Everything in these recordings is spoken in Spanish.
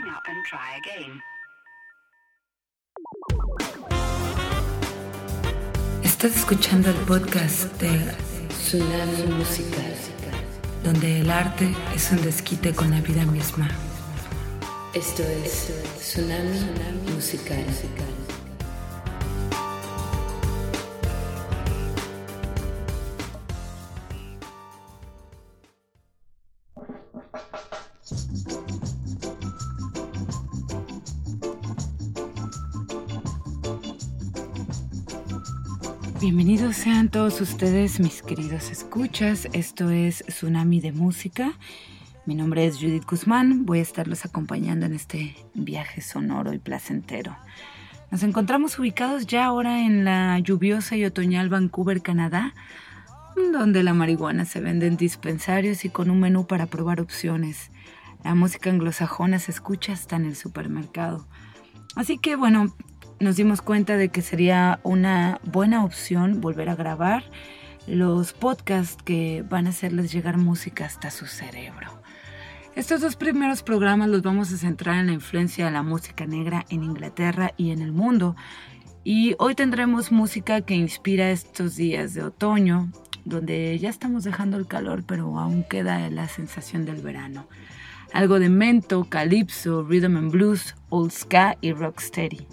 hang up and try again. Estás escuchando el podcast de Tsunami Musical, donde el arte es un desquite con la vida misma. Esto es Tsunami Musical. Bienvenidos sean todos ustedes, mis queridos escuchas. Esto es Tsunami de Música. Mi nombre es Judith Guzmán. Voy a estarlos acompañando en este viaje sonoro y placentero. Nos encontramos ubicados ya ahora en la lluviosa y otoñal Vancouver, Canadá, donde la marihuana se vende en dispensarios y con un menú para probar opciones. La música anglosajona se escucha hasta en el supermercado. Así que bueno, nos dimos cuenta de que sería una buena opción volver a grabar los podcasts que van a hacerles llegar música hasta su cerebro. Estos dos primeros programas los vamos a centrar en la influencia de la música negra en Inglaterra y en el mundo. Y hoy tendremos música que inspira estos días de otoño, donde ya estamos dejando el calor, pero aún queda la sensación del verano. Algo de mento, calypso, rhythm and blues, old ska y rocksteady.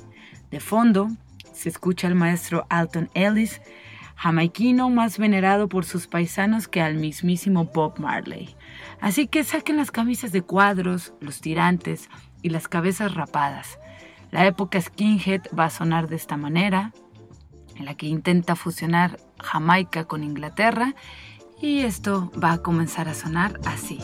De fondo se escucha al maestro Alton Ellis, jamaiquino más venerado por sus paisanos que al mismísimo Bob Marley. Así que saquen las camisas de cuadros, los tirantes y las cabezas rapadas. La época skinhead va a sonar de esta manera, en la que intenta fusionar Jamaica con Inglaterra, y esto va a comenzar a sonar así.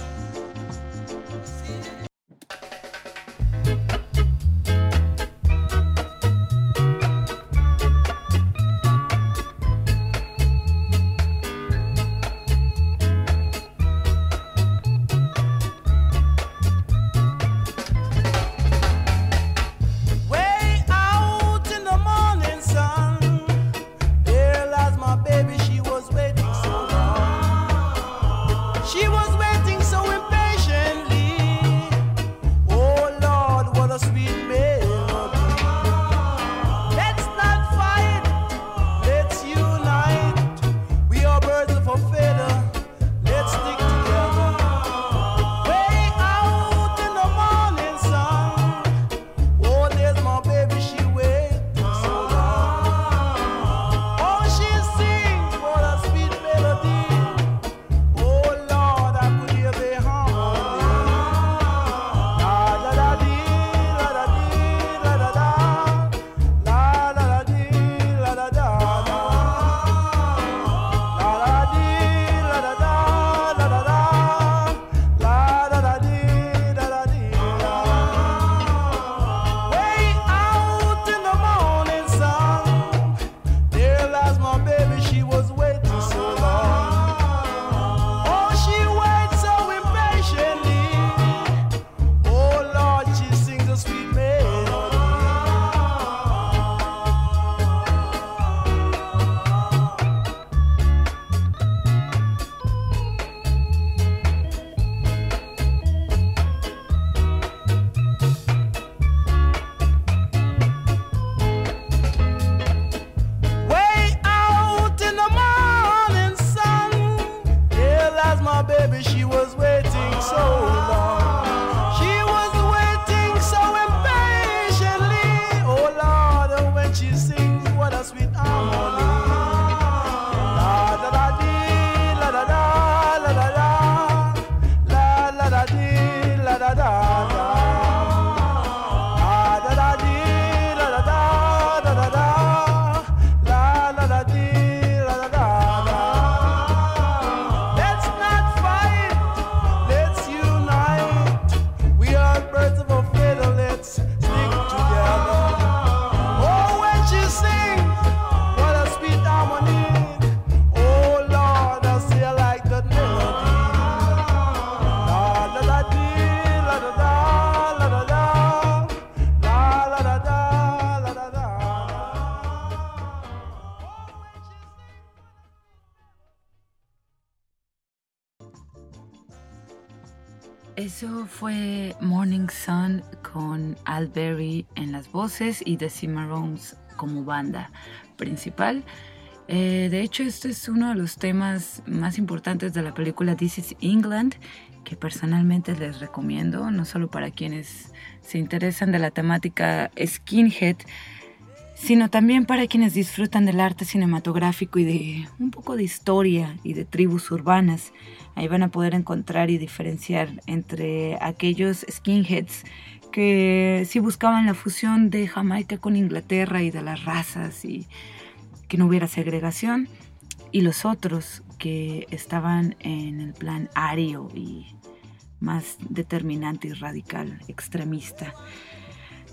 Fue Morning Sun con Al Berry en las voces y The Cimarrones como banda principal. Eh, de hecho, este es uno de los temas más importantes de la película This is England, que personalmente les recomiendo, no solo para quienes se interesan de la temática skinhead, sino también para quienes disfrutan del arte cinematográfico y de un poco de historia y de tribus urbanas. Ahí van a poder encontrar y diferenciar entre aquellos skinheads que sí buscaban la fusión de Jamaica con Inglaterra y de las razas y que no hubiera segregación, y los otros que estaban en el plan ario y más determinante y radical, extremista.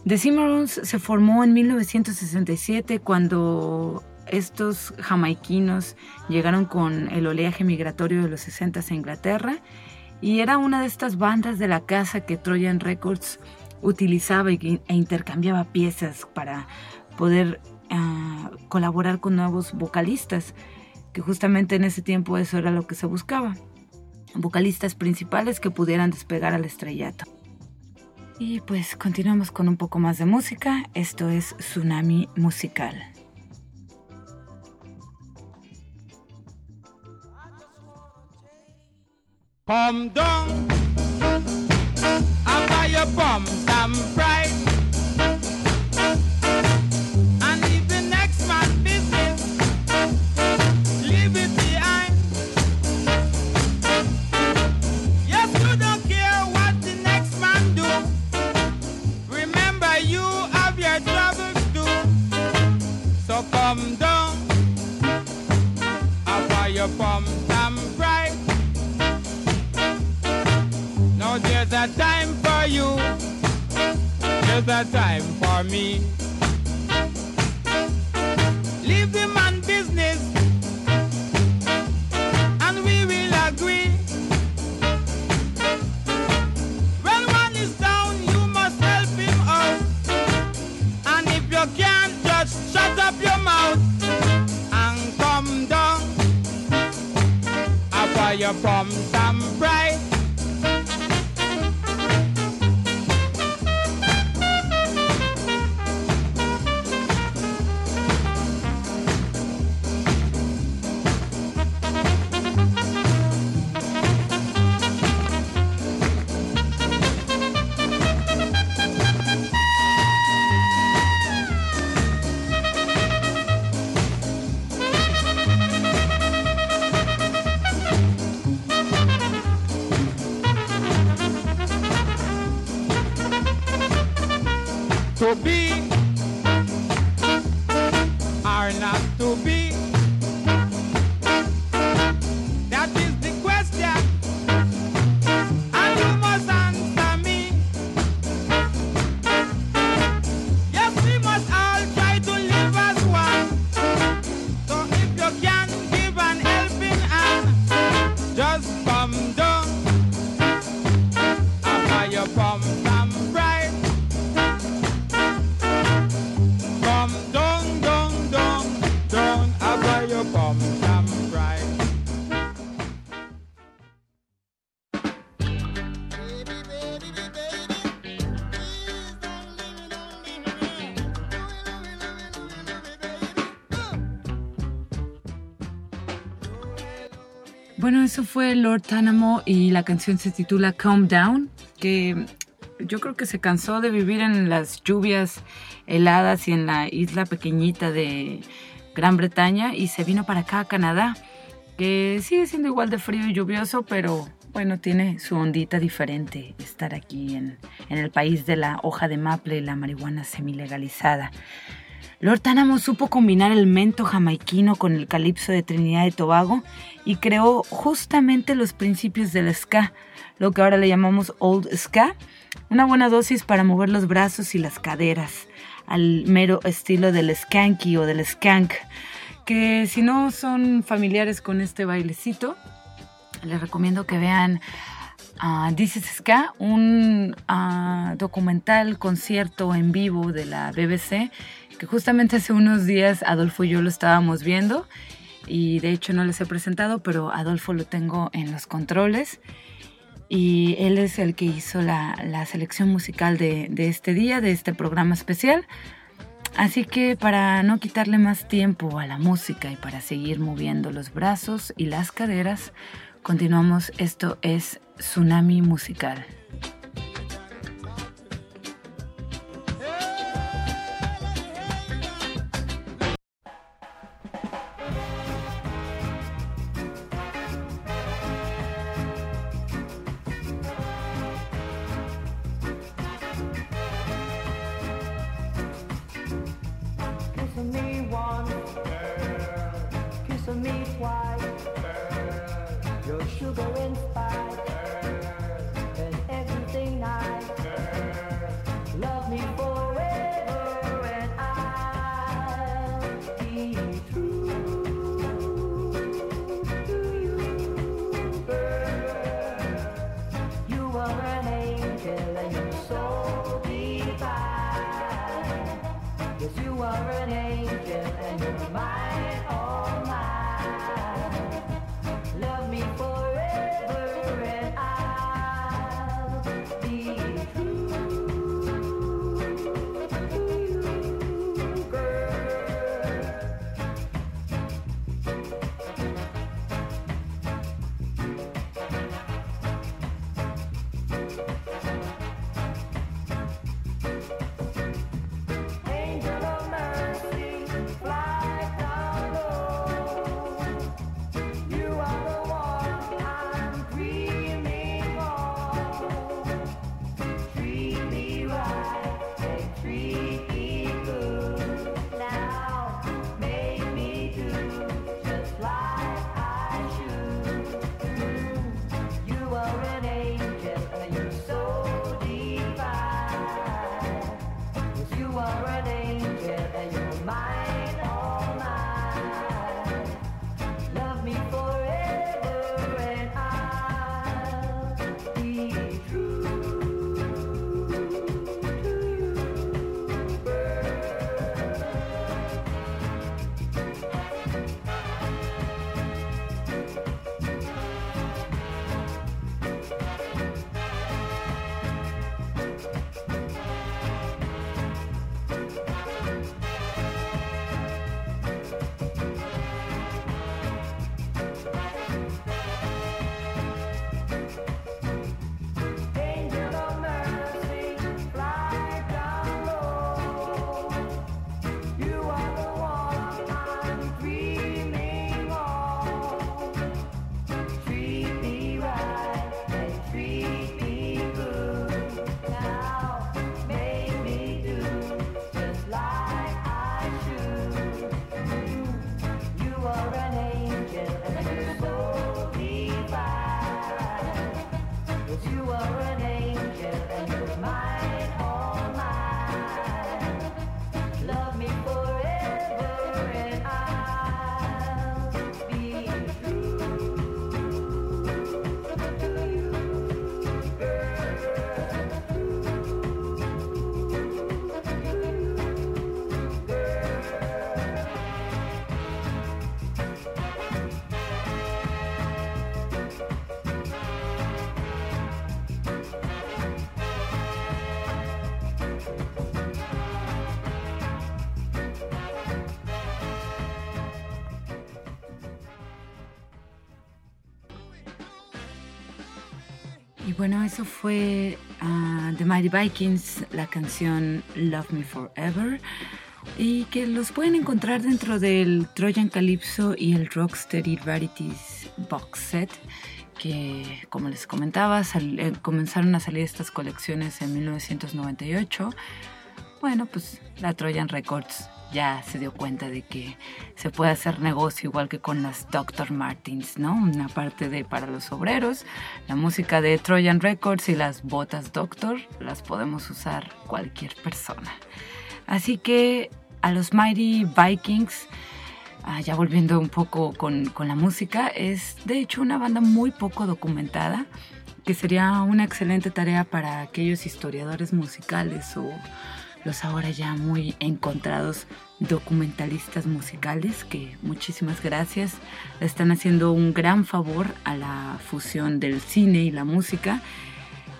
The Cimarrones se formó en 1967 cuando estos jamaiquinos llegaron con el oleaje migratorio de los 60 a Inglaterra y era una de estas bandas de la casa que Trojan Records utilizaba e intercambiaba piezas para poder colaborar con nuevos vocalistas, que justamente en ese tiempo eso era lo que se buscaba. Vocalistas principales que pudieran despegar al estrellato. Y pues continuamos con un poco más de música. Esto es Tsunami Musical. Home down, I buy your bum some. A time for me. After you come some bright. Come down, down, down, down, after you come some bright. Bueno, eso fue Lord Tanamo y la canción se titula Calm Down, que yo creo que se cansó de vivir en las lluvias heladas y en la isla pequeñita de Gran Bretaña y se vino para acá a Canadá, que sigue siendo igual de frío y lluvioso, pero bueno, tiene su ondita diferente estar aquí en, en el país de la hoja de maple y la marihuana semilegalizada. Lord Tánamo supo combinar el mento jamaiquino con el calipso de Trinidad y Tobago y creó justamente los principios del ska, lo que ahora le llamamos old ska, una buena dosis para mover los brazos y las caderas, al mero estilo del skanky o del skank, que si no son familiares con este bailecito, les recomiendo que vean uh, This is Ska, un uh, documental concierto en vivo de la BBC que justamente hace unos días Adolfo y yo lo estábamos viendo y de hecho no les he presentado, pero Adolfo lo tengo en los controles. Y él es el que hizo la, selección musical de, este día, de este programa especial. Así que para no quitarle más tiempo a la música y para seguir moviendo los brazos y las caderas, continuamos. Esto es Tsunami Musical. Bueno, eso fue The Mighty Vikings, la canción Love Me Forever, y que los pueden encontrar dentro del Trojan Calypso y el Rocksteady Rarities Box Set, que como les comentaba, eh, comenzaron a salir estas colecciones en 1998. Bueno, pues la Trojan Records ya se dio cuenta de que se puede hacer negocio igual que con las Dr. Martins, ¿no? Una parte de para los obreros, la música de Trojan Records y las botas Doctor las podemos usar cualquier persona. Así que a los Mighty Vikings, ah, ya volviendo un poco con, con la música, es de hecho una banda muy poco documentada que sería una excelente tarea para aquellos historiadores musicales o los ahora ya muy encontrados documentalistas musicales que muchísimas gracias. están haciendo un gran favor a la fusión del cine y la música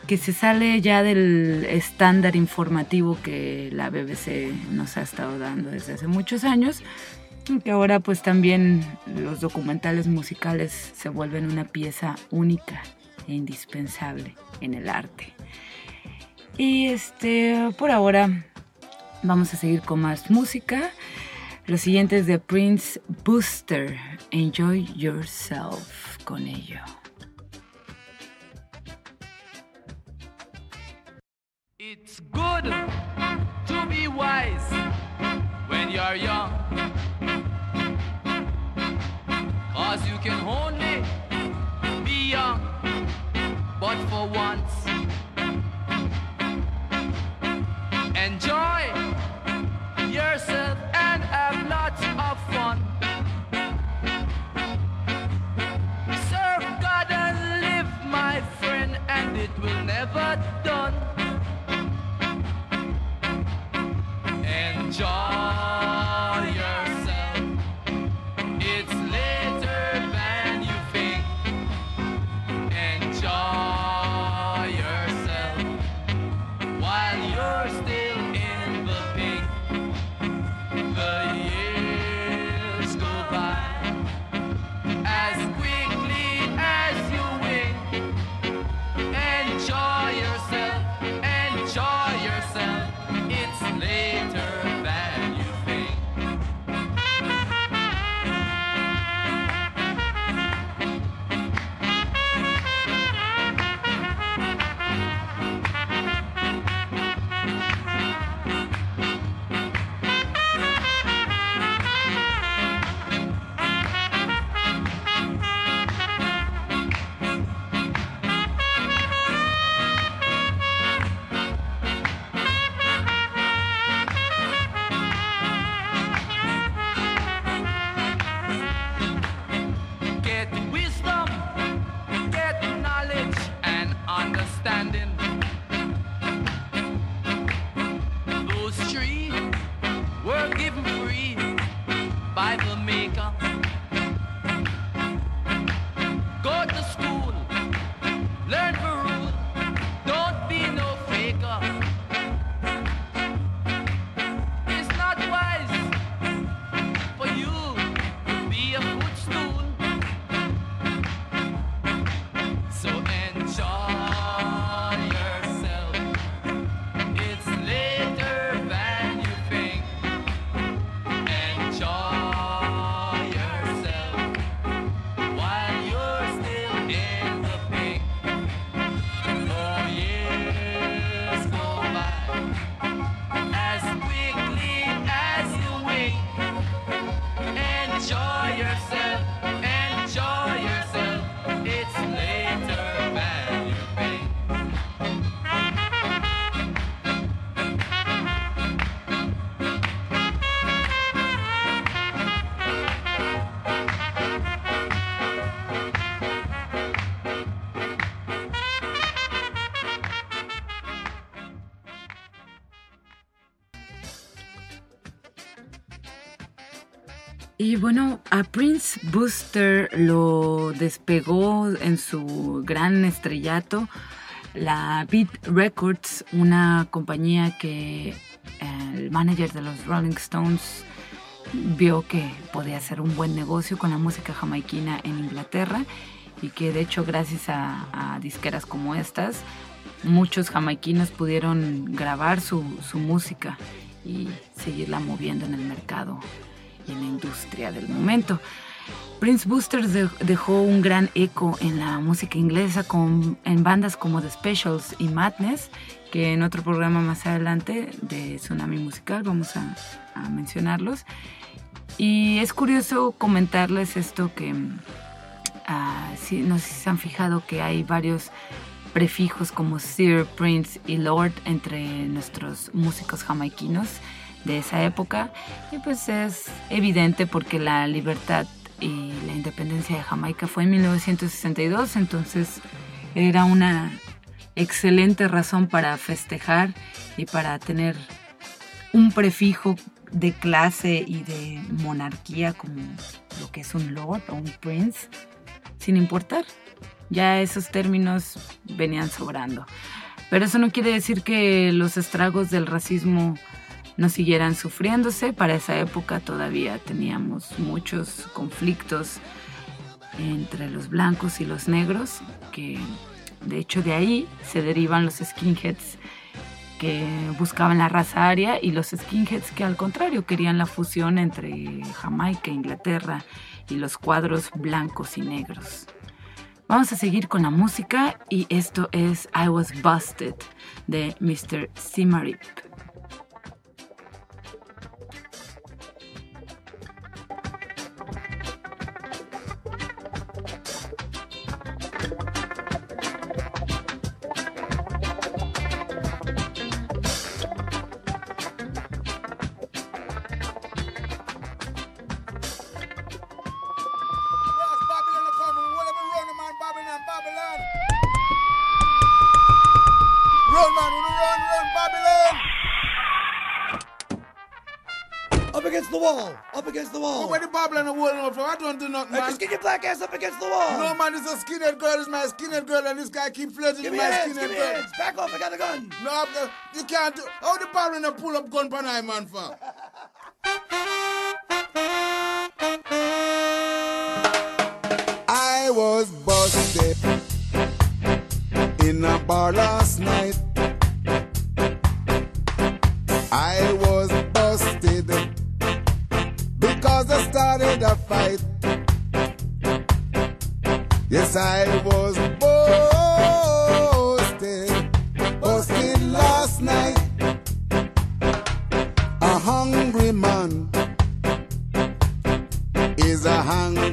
que se sale ya del estándar informativo que la BBC nos ha estado dando desde hace muchos años, que ahora pues también los documentales musicales se vuelven una pieza única e indispensable en el arte. Y este, por ahora vamos a seguir con más música. Lo siguiente es de Prince Booster. Enjoy yourself con ello. It's good to be wise when you're young. Cause you can only be young, but for once. Enjoy yourself and have lots of fun. Serve God and live, my friend, and it will never done. Enjoy Y bueno, a Prince Booster lo despegó en su gran estrellato la Beat Records, una compañía que el manager de los Rolling Stones vio que podía hacer un buen negocio con la música jamaiquina en Inglaterra y que de hecho gracias a, a disqueras como estas muchos jamaiquinos pudieron grabar su, su música y seguirla moviendo en el mercado y en la industria del momento. Prince Boosters de- dejó un gran eco en la música inglesa con, en bandas como The Specials y Madness, que en otro programa más adelante de Tsunami Musical vamos a, a mencionarlos. Y es curioso comentarles esto que, ah, sí, no sé si se han fijado que hay varios prefijos como Sir, Prince y Lord entre nuestros músicos jamaiquinos de esa época y pues es evidente porque la libertad y la independencia de Jamaica fue en 1962 entonces era una excelente razón para festejar y para tener un prefijo de clase y de monarquía como lo que es un lord o un prince, sin importar. Ya esos términos venían sobrando. Pero eso no quiere decir que los estragos del racismo no siguieran sufriéndose. Para esa época todavía teníamos muchos conflictos entre los blancos y los negros, que de hecho de ahí se derivan los skinheads que buscaban la raza aria y los skinheads que al contrario querían la fusión entre Jamaica, Inglaterra y los cuadros blancos y negros. Vamos a seguir con la música y esto es I Was Busted de Mr. Simarip. Black ass up against the wall! No, man, is a skinhead girl. Is my skinhead girl, and this guy keep flirting Give with my! Give skinhead me girl. Back off! I got a gun! No, I'm the- you can't do. How the are pull up gun pan I, man, for? I was busted in a bar last night. I was busted because I started a fight. Yes, I was busted, busted last night. A hungry man is a hungry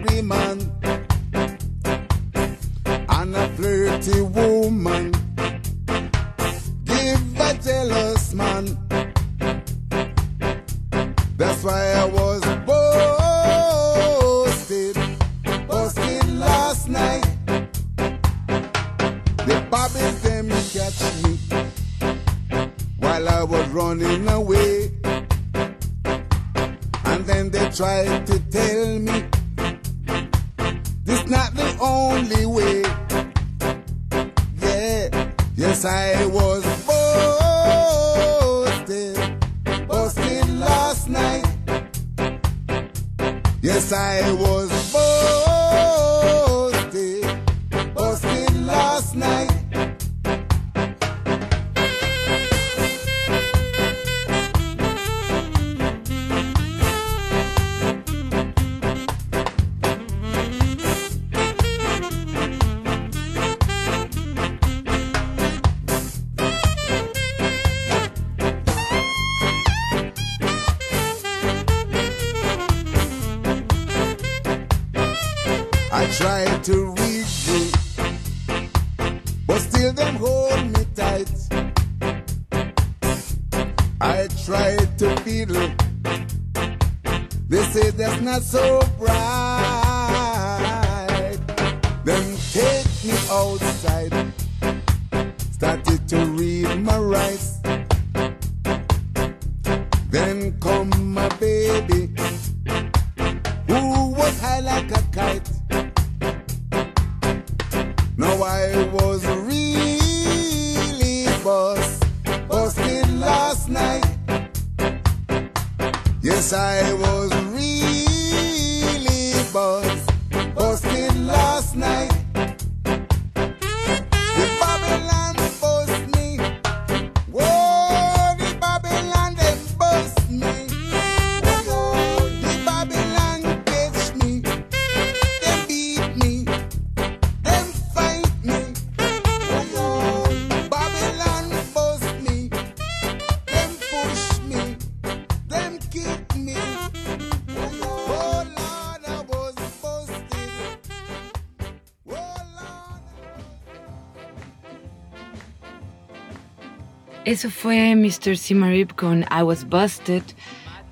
Eso fue Mr. Simarip con I Was Busted,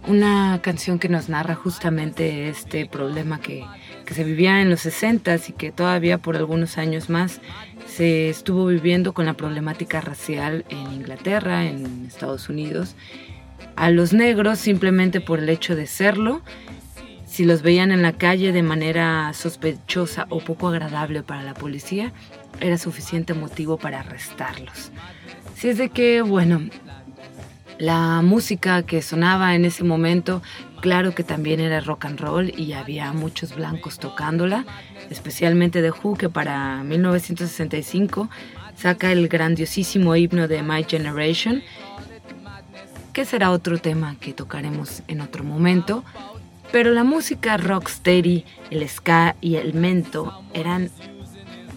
una canción que nos narra justamente este problema que, que se vivía en los 60 y que todavía por algunos años más se estuvo viviendo con la problemática racial en Inglaterra, en Estados Unidos. a los negros simplemente por el hecho de serlo. Si los veían en la calle de manera sospechosa o poco agradable para la policía, era suficiente motivo para arrestarlos. Si es de que, bueno, la música que sonaba en ese momento, claro que también era rock and roll y había muchos blancos tocándola, especialmente de Who, que para 1965 saca el grandiosísimo himno de My Generation, que será otro tema que tocaremos en otro momento. Pero la música rocksteady, el ska y el mento eran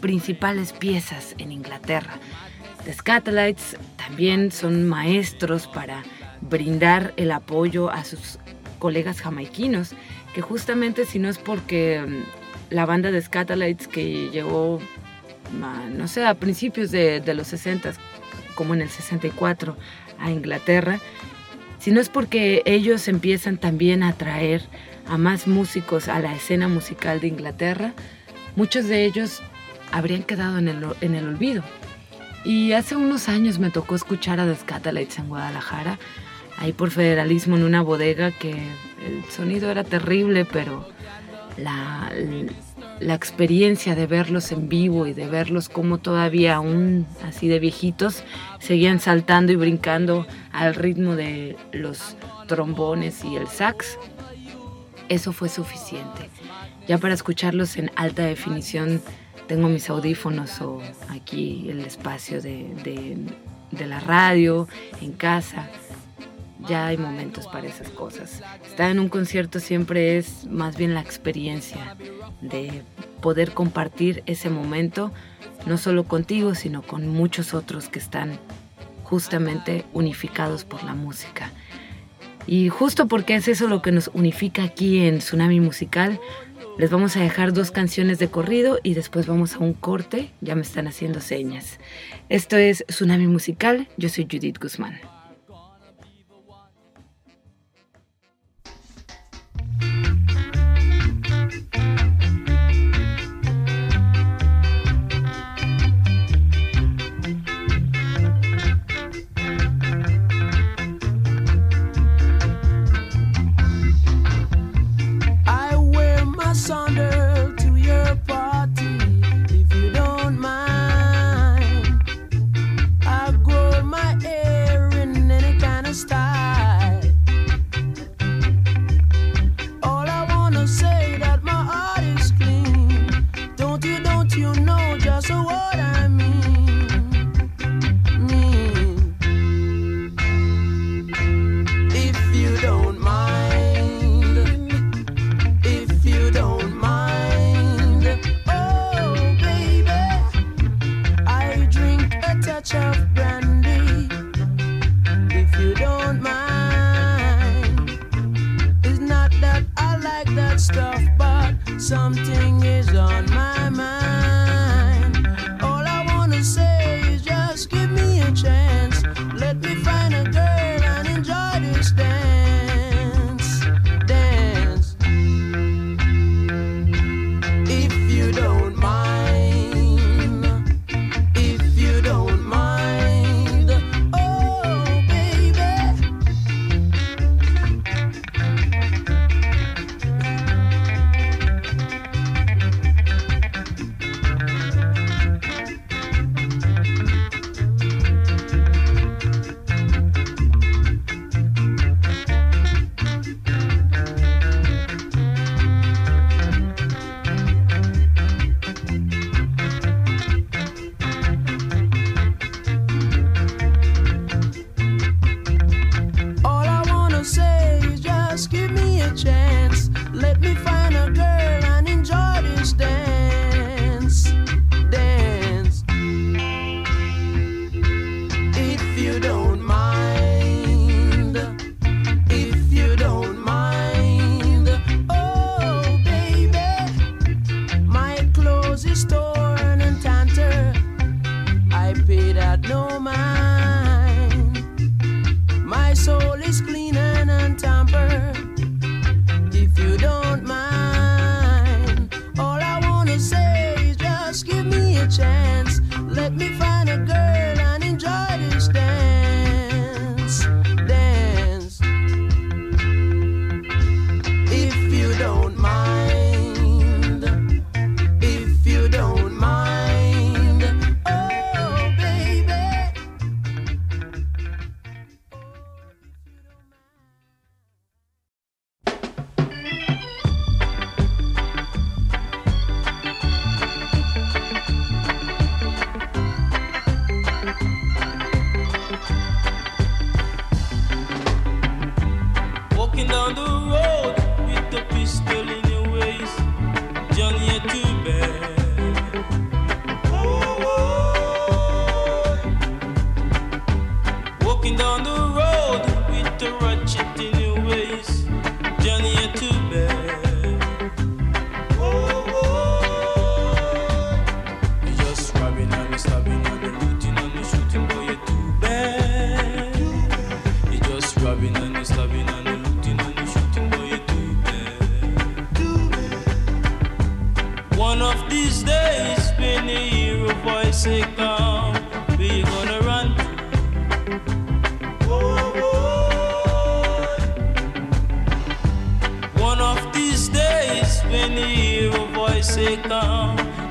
principales piezas en Inglaterra. The Scatolites también son maestros para brindar el apoyo a sus colegas jamaiquinos, que justamente si no es porque mm, la banda de Scatolites que llegó, no sé, a principios de, de los 60, como en el 64, a Inglaterra, si no es porque ellos empiezan también a atraer a más músicos a la escena musical de Inglaterra, muchos de ellos habrían quedado en el, en el olvido. Y hace unos años me tocó escuchar a The Scatolites en Guadalajara, ahí por federalismo en una bodega que el sonido era terrible, pero la, la experiencia de verlos en vivo y de verlos como todavía aún así de viejitos seguían saltando y brincando al ritmo de los trombones y el sax, eso fue suficiente. Ya para escucharlos en alta definición tengo mis audífonos o aquí el espacio de, la radio, en casa. Ya hay momentos para esas cosas. Estar en un concierto siempre es más bien la experiencia de poder compartir ese momento, no solo contigo, sino con muchos otros que están justamente unificados por la música. Y justo porque es eso lo que nos unifica aquí en Tsunami Musical, les vamos a dejar dos canciones de corrido y después vamos a un corte. Ya me están haciendo señas. Esto es Tsunami Musical. Yo soy Judith Guzmán.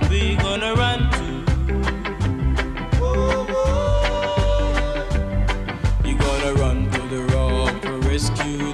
We gonna run to. You gonna run to the rock for rescue,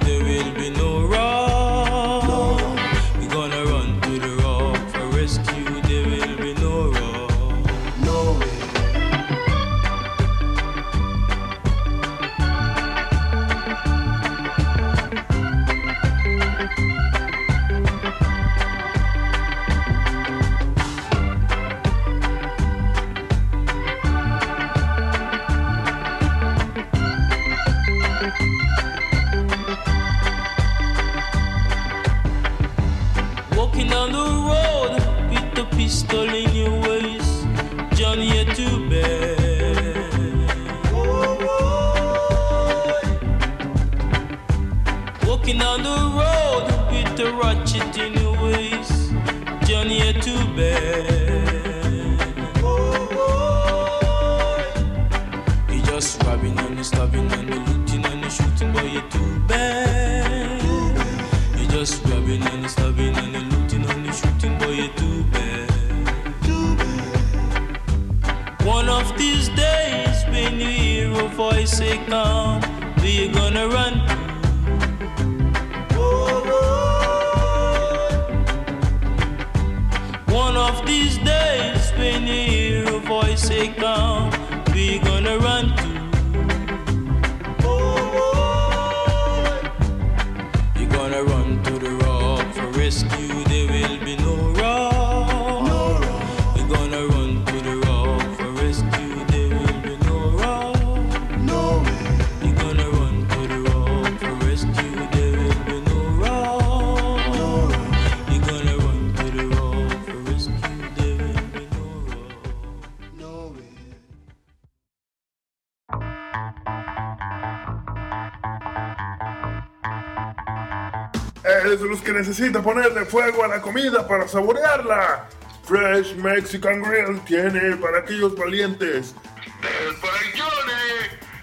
necesita ponerle fuego a la comida para saborearla. Fresh Mexican Grill tiene para aquellos valientes.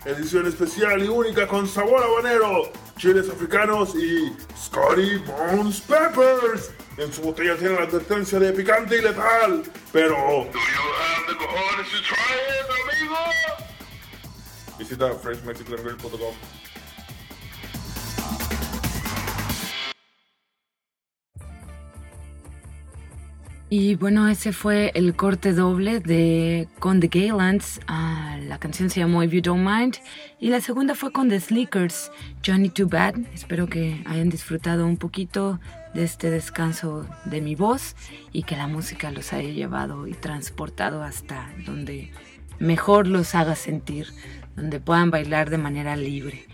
Edición especial y única con sabor habanero, chiles africanos y Scotty Bones Peppers. En su botella tiene la advertencia de picante y letal. Pero. ¿Do you have the cojones to try it, amigo? Visita freshmexicangrill.com. Y bueno, ese fue el corte doble de con The Gaylands. Ah, la canción se llamó If You Don't Mind. Y la segunda fue con The Slickers, Johnny Too Bad. Espero que hayan disfrutado un poquito de este descanso de mi voz y que la música los haya llevado y transportado hasta donde mejor los haga sentir, donde puedan bailar de manera libre.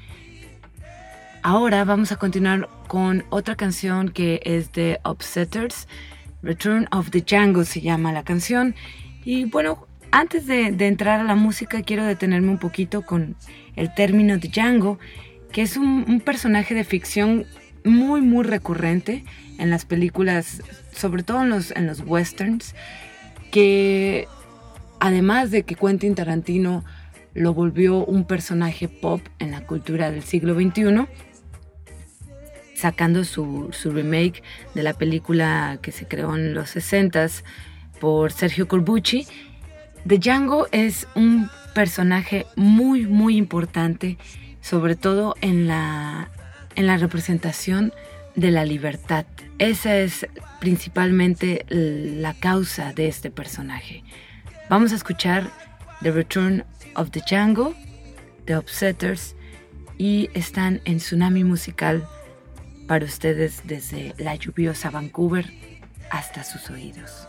Ahora vamos a continuar con otra canción que es de Upsetters. Return of the Django se llama la canción. Y bueno, antes de, entrar a la música quiero detenerme un poquito con el término de Django, que es un, un personaje de ficción muy muy recurrente en las películas, sobre todo en los, en los westerns, que además de que Quentin Tarantino lo volvió un personaje pop en la cultura del siglo XXI, sacando su, su remake de la película que se creó en los 60s por Sergio Corbucci. The Django es un personaje muy, muy importante, sobre todo en la, en la representación de la libertad. Esa es principalmente la causa de este personaje. Vamos a escuchar The Return of the Django, The Upsetters, y están en Tsunami Musical para ustedes desde la lluviosa Vancouver hasta sus oídos.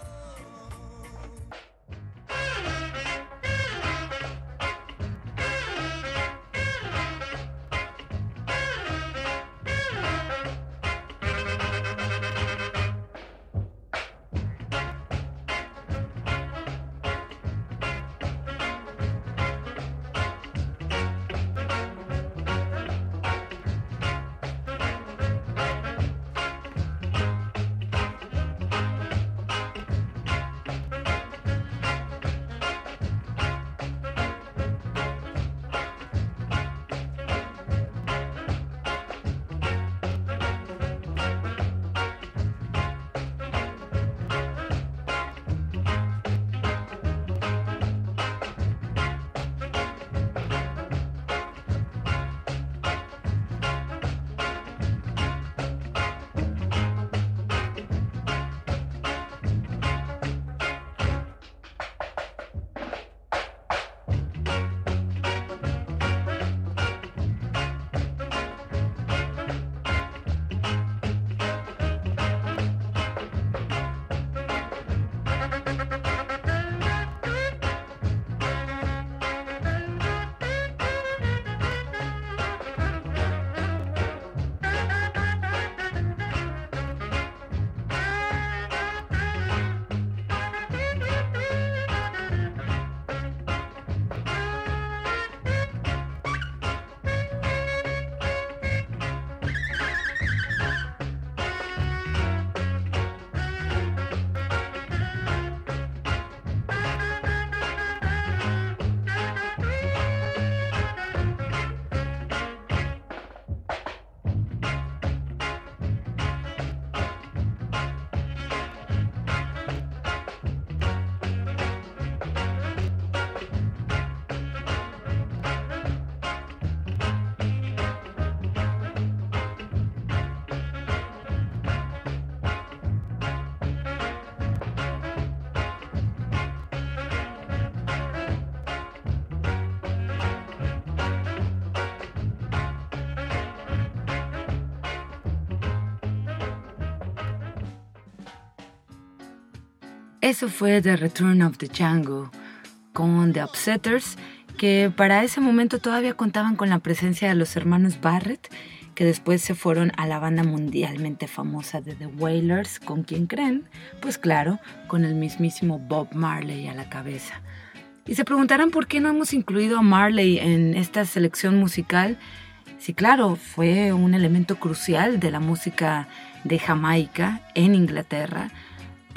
Eso fue The Return of the Django con The Upsetters, que para ese momento todavía contaban con la presencia de los hermanos Barrett, que después se fueron a la banda mundialmente famosa de The Wailers, con quien creen, pues claro, con el mismísimo Bob Marley a la cabeza. Y se preguntarán por qué no hemos incluido a Marley en esta selección musical. Sí, claro, fue un elemento crucial de la música de Jamaica en Inglaterra.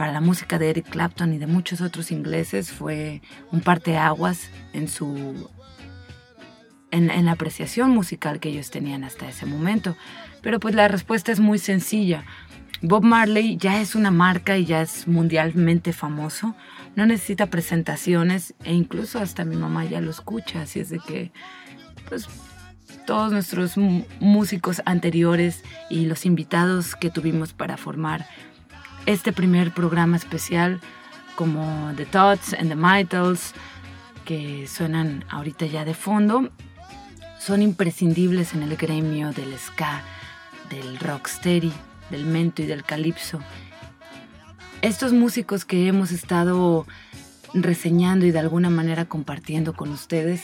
Para la música de Eric Clapton y de muchos otros ingleses fue un parteaguas en su en, la apreciación musical que ellos tenían hasta ese momento. Pero pues la respuesta es muy sencilla. Bob Marley ya es una marca y ya es mundialmente famoso. No necesita presentaciones e incluso hasta mi mamá ya lo escucha. Así es de que, pues, todos nuestros músicos anteriores y los invitados que tuvimos para formar este primer programa especial, como The Thoughts and the Mitals, que suenan ahorita ya de fondo, son imprescindibles en el gremio del ska, del rocksteady, del mento y del calipso. Estos músicos que hemos estado reseñando y de alguna manera compartiendo con ustedes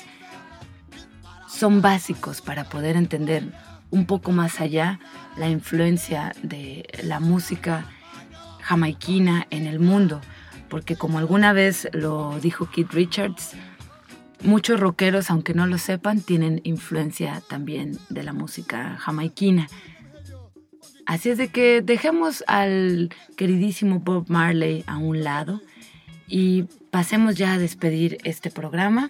son básicos para poder entender un poco más allá la influencia de la música jamaiquina en el mundo, porque como alguna vez lo dijo Keith Richards, muchos rockeros, aunque no lo sepan, tienen influencia también de la música jamaiquina. Así es de que dejemos al queridísimo Bob Marley a un lado y pasemos ya a despedir este programa.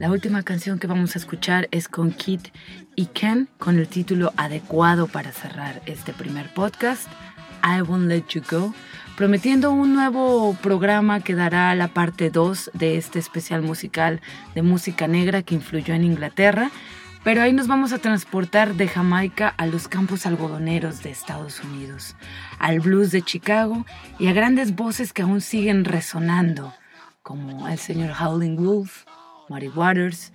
La última canción que vamos a escuchar es con Kit y Ken con el título adecuado para cerrar este primer podcast, I Won't Let You Go, prometiendo un nuevo programa que dará la parte 2 de este especial musical de música negra que influyó en Inglaterra pero ahí nos vamos a transportar de Jamaica a los campos algodoneros de Estados Unidos, al blues de Chicago y a grandes voces que aún siguen resonando, como el señor Howling Wolf, Muddy Waters,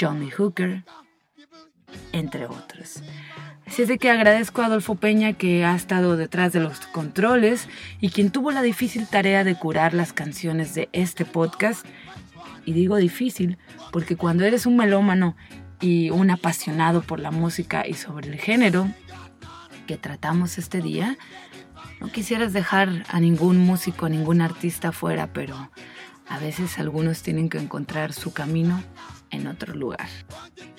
Johnny Hooker, entre otros. Así es de que agradezco a Adolfo Peña que ha estado detrás de los controles y quien tuvo la difícil tarea de curar las canciones de este podcast. Y digo difícil porque cuando eres un melómano y un apasionado por la música y sobre el género que tratamos este día, no quisieras dejar a ningún músico, a ningún artista fuera, pero a veces algunos tienen que encontrar su camino en otro lugar.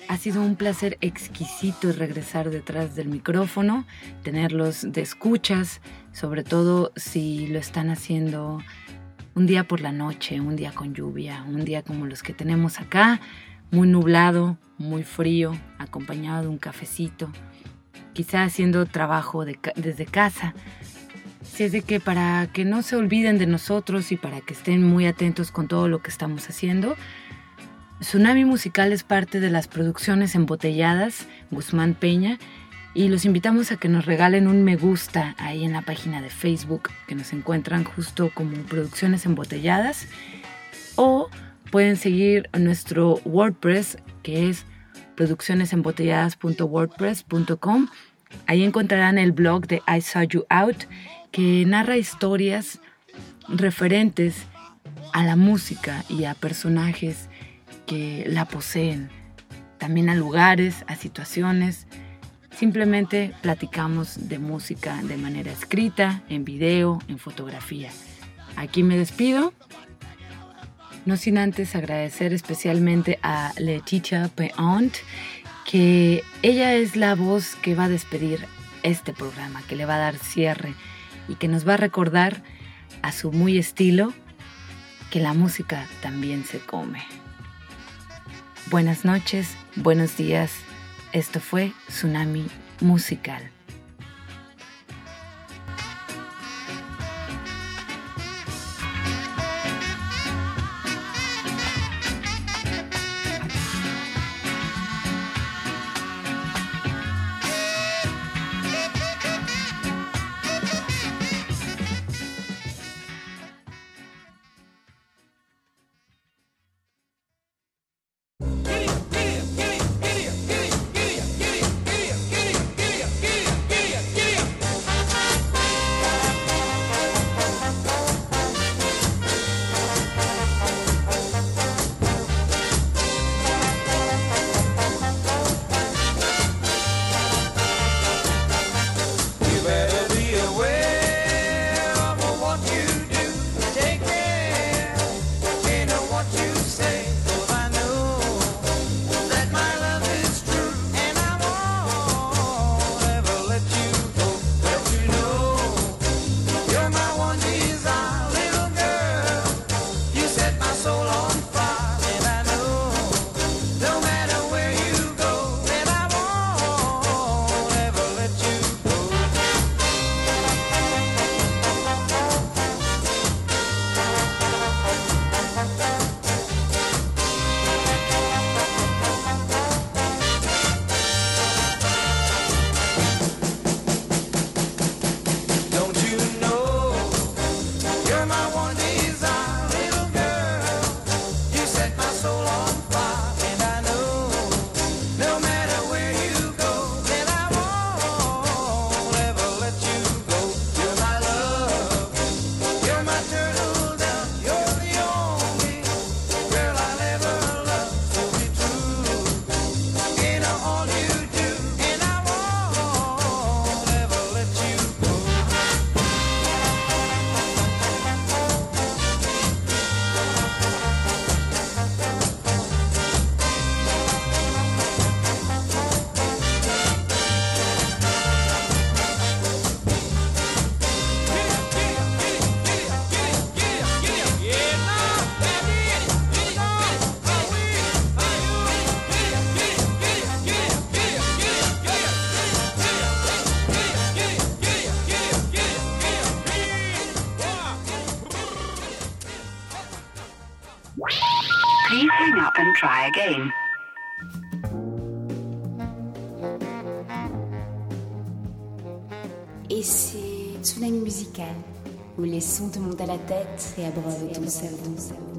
Ha sido un placer exquisito regresar detrás del micrófono, tenerlos de escuchas, sobre todo si lo están haciendo un día por la noche, un día con lluvia, un día como los que tenemos acá, muy nublado, muy frío, acompañado de un cafecito, quizá haciendo trabajo desde casa. Así es de que para que no se olviden de nosotros y para que estén muy atentos con todo lo que estamos haciendo, Tsunami Musical es parte de las producciones embotelladas Guzmán Peña y los invitamos a que nos regalen un me gusta ahí en la página de Facebook que nos encuentran justo como producciones embotelladas o pueden seguir nuestro WordPress que es produccionesembotelladas.wordpress.com. Ahí encontrarán el blog de I Saw You Out que narra historias referentes a la música y a personajes que la poseen, también a lugares, a situaciones. Simplemente platicamos de música de manera escrita, en video, en fotografía. Aquí me despido no sin antes agradecer especialmente a Letitia Peont, que ella es la voz que va a despedir este programa, que le va a dar cierre y que nos va a recordar a su muy estilo que la música también se come. Buenas noches, buenos días. Esto fue Tsunami Musical. La tête et abreuvent ton cerveau.